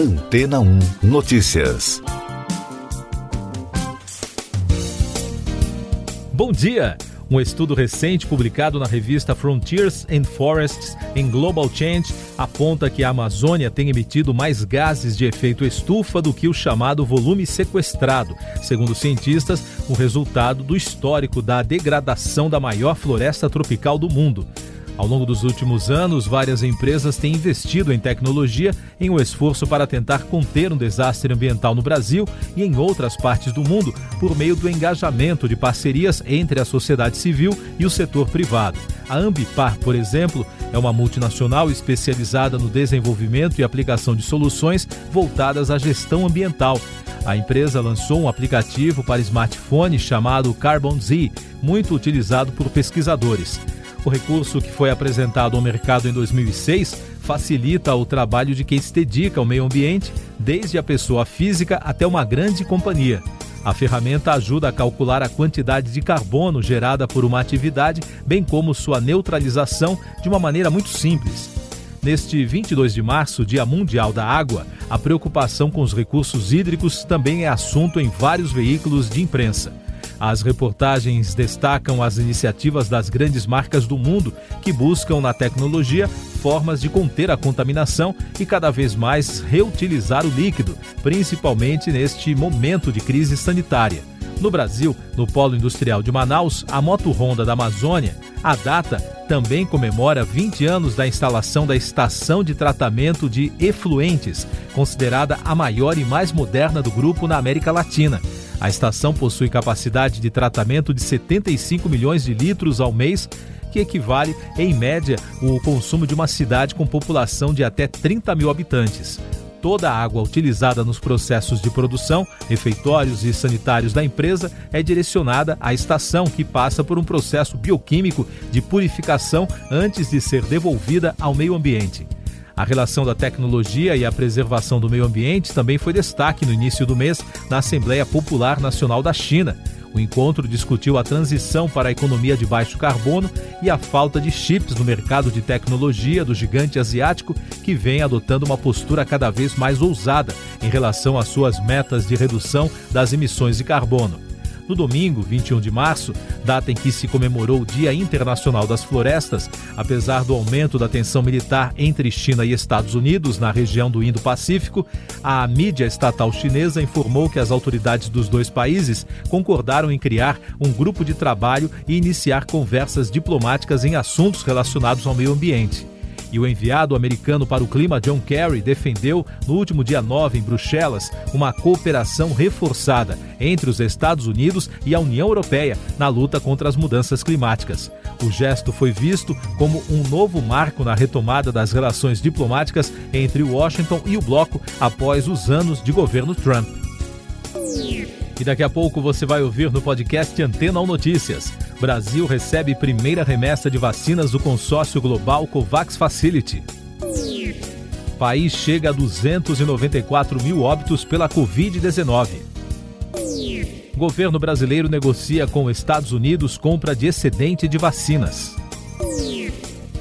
Antena 1 Notícias. Bom dia! Um estudo recente publicado na revista Frontiers and Forests em Global Change aponta que a Amazônia tem emitido mais gases de efeito estufa do que o chamado volume sequestrado, segundo cientistas, o resultado do histórico da degradação da maior floresta tropical do mundo. Ao longo dos últimos anos, várias empresas têm investido em tecnologia em um esforço para tentar conter um desastre ambiental no Brasil e em outras partes do mundo por meio do engajamento de parcerias entre a sociedade civil e o setor privado. A Ambipar, por exemplo, é uma multinacional especializada no desenvolvimento e aplicação de soluções voltadas à gestão ambiental. A empresa lançou um aplicativo para smartphone chamado Carbon Z, muito utilizado por pesquisadores. O recurso que foi apresentado ao mercado em 2006 facilita o trabalho de quem se dedica ao meio ambiente, desde a pessoa física até uma grande companhia. A ferramenta ajuda a calcular a quantidade de carbono gerada por uma atividade, bem como sua neutralização de uma maneira muito simples. Neste 22 de março, Dia Mundial da Água, a preocupação com os recursos hídricos também é assunto em vários veículos de imprensa. As reportagens destacam as iniciativas das grandes marcas do mundo que buscam na tecnologia formas de conter a contaminação e cada vez mais reutilizar o líquido, principalmente neste momento de crise sanitária. No Brasil, no Polo Industrial de Manaus, a Moto Honda da Amazônia, a data também comemora 20 anos da instalação da estação de tratamento de efluentes, considerada a maior e mais moderna do grupo na América Latina. A estação possui capacidade de tratamento de 75 milhões de litros ao mês, que equivale, em média, o consumo de uma cidade com população de até 30 mil habitantes. Toda a água utilizada nos processos de produção, refeitórios e sanitários da empresa é direcionada à estação, que passa por um processo bioquímico de purificação antes de ser devolvida ao meio ambiente. A relação da tecnologia e a preservação do meio ambiente também foi destaque no início do mês na Assembleia Popular Nacional da China. O encontro discutiu a transição para a economia de baixo carbono e a falta de chips no mercado de tecnologia do gigante asiático, que vem adotando uma postura cada vez mais ousada em relação às suas metas de redução das emissões de carbono. No domingo, 21 de março, data em que se comemorou o Dia Internacional das Florestas, apesar do aumento da tensão militar entre China e Estados Unidos na região do Indo-Pacífico, a mídia estatal chinesa informou que as autoridades dos dois países concordaram em criar um grupo de trabalho e iniciar conversas diplomáticas em assuntos relacionados ao meio ambiente. E o enviado americano para o clima, John Kerry, defendeu, no último dia 9 em Bruxelas, uma cooperação reforçada entre os Estados Unidos e a União Europeia na luta contra as mudanças climáticas. O gesto foi visto como um novo marco na retomada das relações diplomáticas entre Washington e o bloco após os anos de governo Trump. E daqui a pouco você vai ouvir no podcast Antena ou Notícias. Brasil recebe primeira remessa de vacinas do consórcio global COVAX Facility. País chega a 294 mil óbitos pela Covid-19. Governo brasileiro negocia com Estados Unidos compra de excedente de vacinas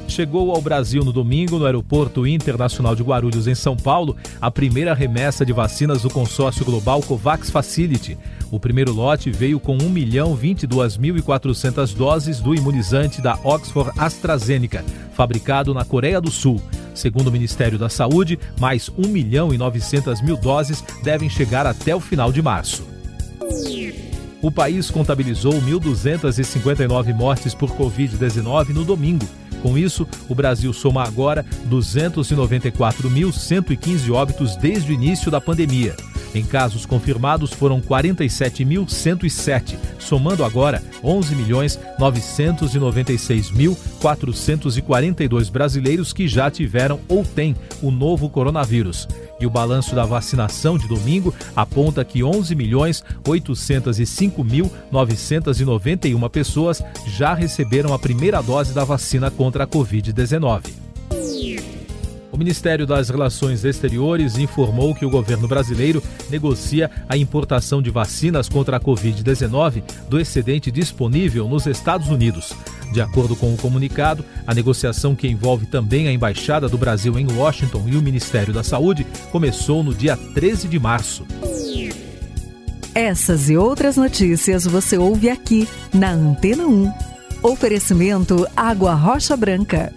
chegou ao Brasil no domingo, no Aeroporto Internacional de Guarulhos, em São Paulo, a primeira remessa de vacinas do consórcio global COVAX Facility. O primeiro lote veio com 1 milhão 22.400 doses do imunizante da Oxford AstraZeneca, fabricado na Coreia do Sul. Segundo o Ministério da Saúde, mais 1 milhão e 900 mil doses devem chegar até o final de março. O país contabilizou 1.259 mortes por Covid-19 no domingo. Com isso, o Brasil soma agora 294.115 óbitos desde o início da pandemia. Em casos confirmados foram 47.107, somando agora 11.996.442 brasileiros que já tiveram ou têm o novo coronavírus. E o balanço da vacinação de domingo aponta que 11.805.991 pessoas já receberam a primeira dose da vacina contra a Covid-19. Ministério das Relações Exteriores informou que o governo brasileiro negocia a importação de vacinas contra a Covid-19 do excedente disponível nos Estados Unidos. De acordo com o comunicado, a negociação que envolve também a Embaixada do Brasil em Washington e o Ministério da Saúde começou no dia 13 de março. Essas e outras notícias você ouve aqui na Antena 1. Oferecimento Água Rocha Branca.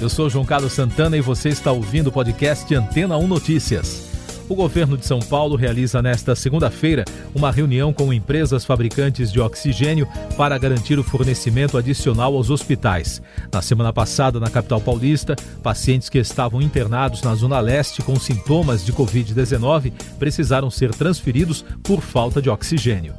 Eu sou João Carlos Santana e você está ouvindo o podcast Antena 1 Notícias. O governo de São Paulo realiza nesta segunda-feira uma reunião com empresas fabricantes de oxigênio para garantir o fornecimento adicional aos hospitais. Na semana passada, na capital paulista, pacientes que estavam internados na Zona Leste com sintomas de Covid-19 precisaram ser transferidos por falta de oxigênio.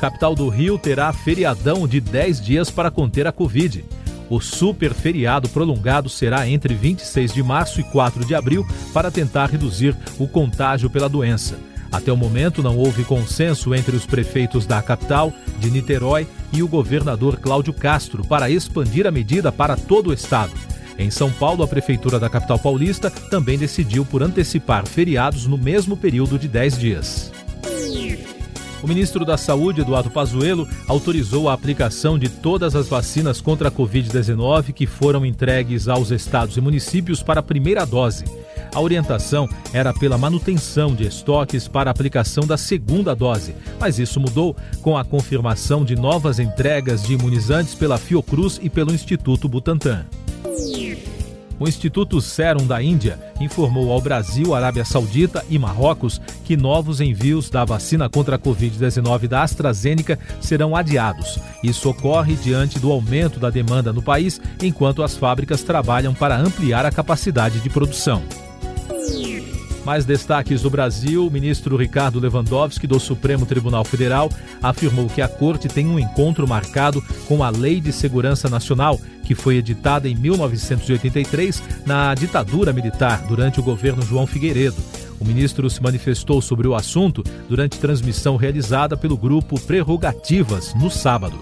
Capital do Rio terá feriadão de 10 dias para conter a Covid. O super feriado prolongado será entre 26 de março e 4 de abril para tentar reduzir o contágio pela doença. Até o momento, não houve consenso entre os prefeitos da capital, de Niterói e o governador Cláudio Castro para expandir a medida para todo o estado. Em São Paulo, a prefeitura da capital paulista também decidiu por antecipar feriados no mesmo período de 10 dias. O ministro da Saúde, Eduardo Pazuello, autorizou a aplicação de todas as vacinas contra a Covid-19 que foram entregues aos estados e municípios para a primeira dose. A orientação era pela manutenção de estoques para a aplicação da segunda dose, mas isso mudou com a confirmação de novas entregas de imunizantes pela Fiocruz e pelo Instituto Butantan. O Instituto Serum da Índia informou ao Brasil, Arábia Saudita e Marrocos que novos envios da vacina contra a Covid-19 da AstraZeneca serão adiados. Isso ocorre diante do aumento da demanda no país, enquanto as fábricas trabalham para ampliar a capacidade de produção. Mais destaques do Brasil: o ministro Ricardo Lewandowski, do Supremo Tribunal Federal, afirmou que a corte tem um encontro marcado com a Lei de Segurança Nacional, que foi editada em 1983 na ditadura militar durante o governo João Figueiredo. O ministro se manifestou sobre o assunto durante transmissão realizada pelo grupo Prerrogativas no sábado.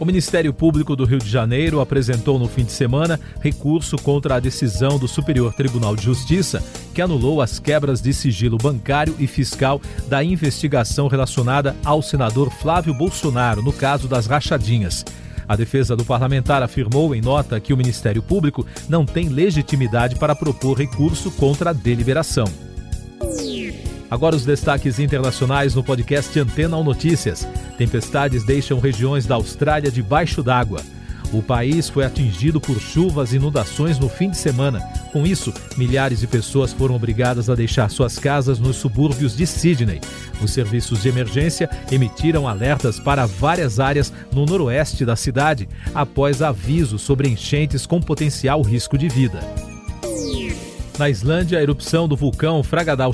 O Ministério Público do Rio de Janeiro apresentou no fim de semana recurso contra a decisão do Superior Tribunal de Justiça que anulou as quebras de sigilo bancário e fiscal da investigação relacionada ao senador Flávio Bolsonaro no caso das rachadinhas. A defesa do parlamentar afirmou em nota que o Ministério Público não tem legitimidade para propor recurso contra a deliberação. Agora os destaques internacionais no podcast Antena ou Notícias. Tempestades deixam regiões da Austrália debaixo d'água. O país foi atingido por chuvas e inundações no fim de semana. Com isso, milhares de pessoas foram obrigadas a deixar suas casas nos subúrbios de Sydney. Os serviços de emergência emitiram alertas para várias áreas no noroeste da cidade, após avisos sobre enchentes com potencial risco de vida. Na Islândia, a erupção do vulcão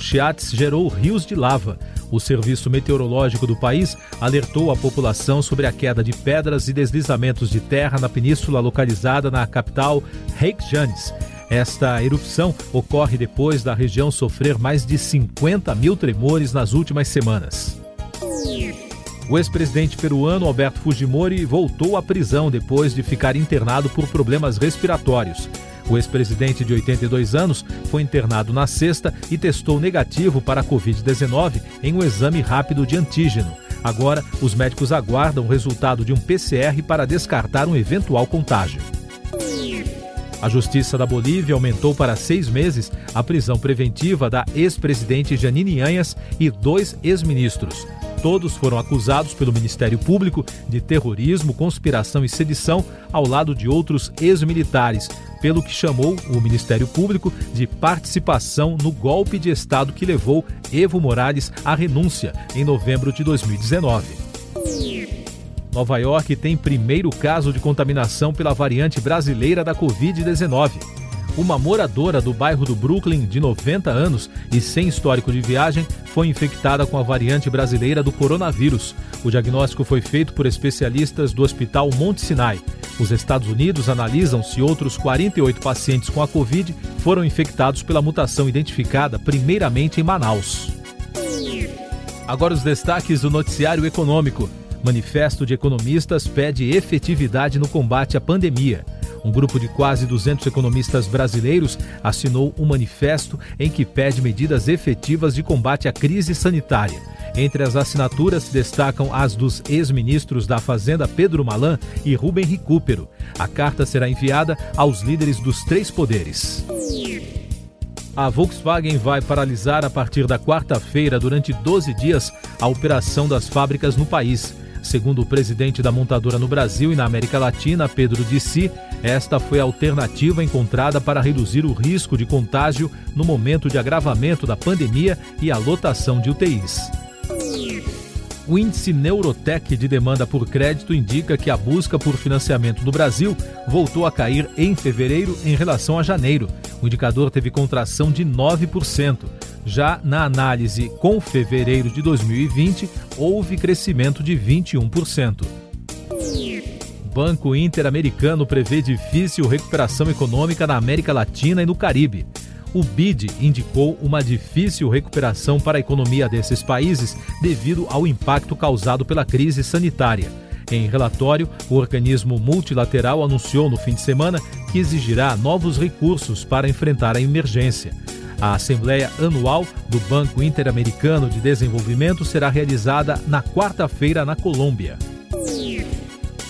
Chiates gerou rios de lava. O Serviço Meteorológico do país alertou a população sobre a queda de pedras e deslizamentos de terra na península localizada na capital Reykjanes. Esta erupção ocorre depois da região sofrer mais de 50 mil tremores nas últimas semanas. O ex-presidente peruano Alberto Fujimori voltou à prisão depois de ficar internado por problemas respiratórios. O ex-presidente de 82 anos foi internado na sexta e testou negativo para a Covid-19 em um exame rápido de antígeno. Agora, os médicos aguardam o resultado de um PCR para descartar um eventual contágio. A Justiça da Bolívia aumentou para seis meses a prisão preventiva da ex-presidente Janine Anhas e dois ex-ministros. Todos foram acusados pelo Ministério Público de terrorismo, conspiração e sedição, ao lado de outros ex-militares, pelo que chamou o Ministério Público de participação no golpe de Estado que levou Evo Morales à renúncia em novembro de 2019. Nova York tem primeiro caso de contaminação pela variante brasileira da Covid-19 uma moradora do bairro do Brooklyn, de 90 anos e sem histórico de viagem, foi infectada com a variante brasileira do coronavírus. O diagnóstico foi feito por especialistas do Hospital Monte Sinai. Os Estados Unidos analisam se outros 48 pacientes com a Covid foram infectados pela mutação identificada primeiramente em Manaus. Agora os destaques do noticiário econômico. Manifesto de economistas pede efetividade no combate à pandemia. Um grupo de quase 200 economistas brasileiros assinou um manifesto em que pede medidas efetivas de combate à crise sanitária. Entre as assinaturas se destacam as dos ex-ministros da Fazenda Pedro Malan e Rubem Recupero. A carta será enviada aos líderes dos três poderes. A Volkswagen vai paralisar a partir da quarta-feira, durante 12 dias, a operação das fábricas no país. Segundo o presidente da montadora no Brasil e na América Latina, Pedro Dissi, esta foi a alternativa encontrada para reduzir o risco de contágio no momento de agravamento da pandemia e a lotação de UTIs. O índice Neurotech de demanda por crédito indica que a busca por financiamento no Brasil voltou a cair em fevereiro em relação a janeiro. O indicador teve contração de 9%. Já na análise com fevereiro de 2020, houve crescimento de 21%. Banco Interamericano prevê difícil recuperação econômica na América Latina e no Caribe o BID indicou uma difícil recuperação para a economia desses países devido ao impacto causado pela crise sanitária. Em relatório, o organismo multilateral anunciou no fim de semana que exigirá novos recursos para enfrentar a emergência. A Assembleia Anual do Banco Interamericano de Desenvolvimento será realizada na quarta-feira na Colômbia.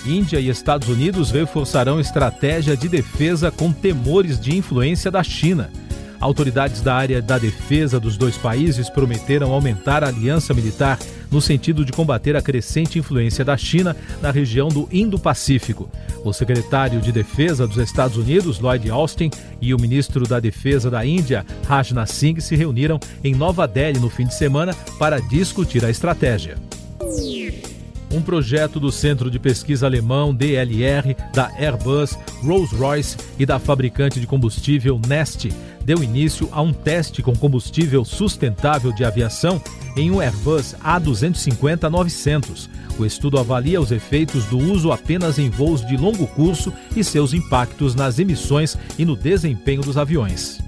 Índia e Estados Unidos reforçarão estratégia de defesa com temores de influência da China. Autoridades da área da defesa dos dois países prometeram aumentar a aliança militar no sentido de combater a crescente influência da China na região do Indo-Pacífico. O secretário de Defesa dos Estados Unidos, Lloyd Austin, e o ministro da Defesa da Índia, Rajnath Singh, se reuniram em Nova Delhi no fim de semana para discutir a estratégia. Um projeto do Centro de Pesquisa Alemão DLR, da Airbus, Rolls-Royce e da fabricante de combustível Neste deu início a um teste com combustível sustentável de aviação em um Airbus A250-900. O estudo avalia os efeitos do uso apenas em voos de longo curso e seus impactos nas emissões e no desempenho dos aviões.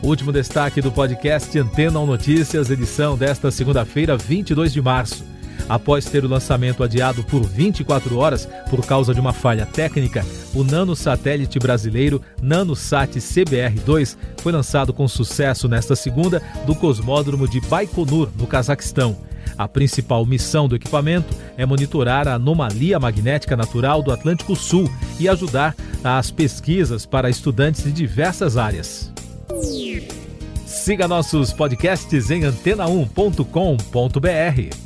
Último destaque do podcast Antena Notícias, edição desta segunda-feira, 22 de março. Após ter o lançamento adiado por 24 horas por causa de uma falha técnica, o nanosatélite brasileiro NanoSat CBR-2 foi lançado com sucesso nesta segunda do cosmódromo de Baikonur, no Cazaquistão. A principal missão do equipamento é monitorar a anomalia magnética natural do Atlântico Sul e ajudar as pesquisas para estudantes de diversas áreas. Siga nossos podcasts em antena1.com.br.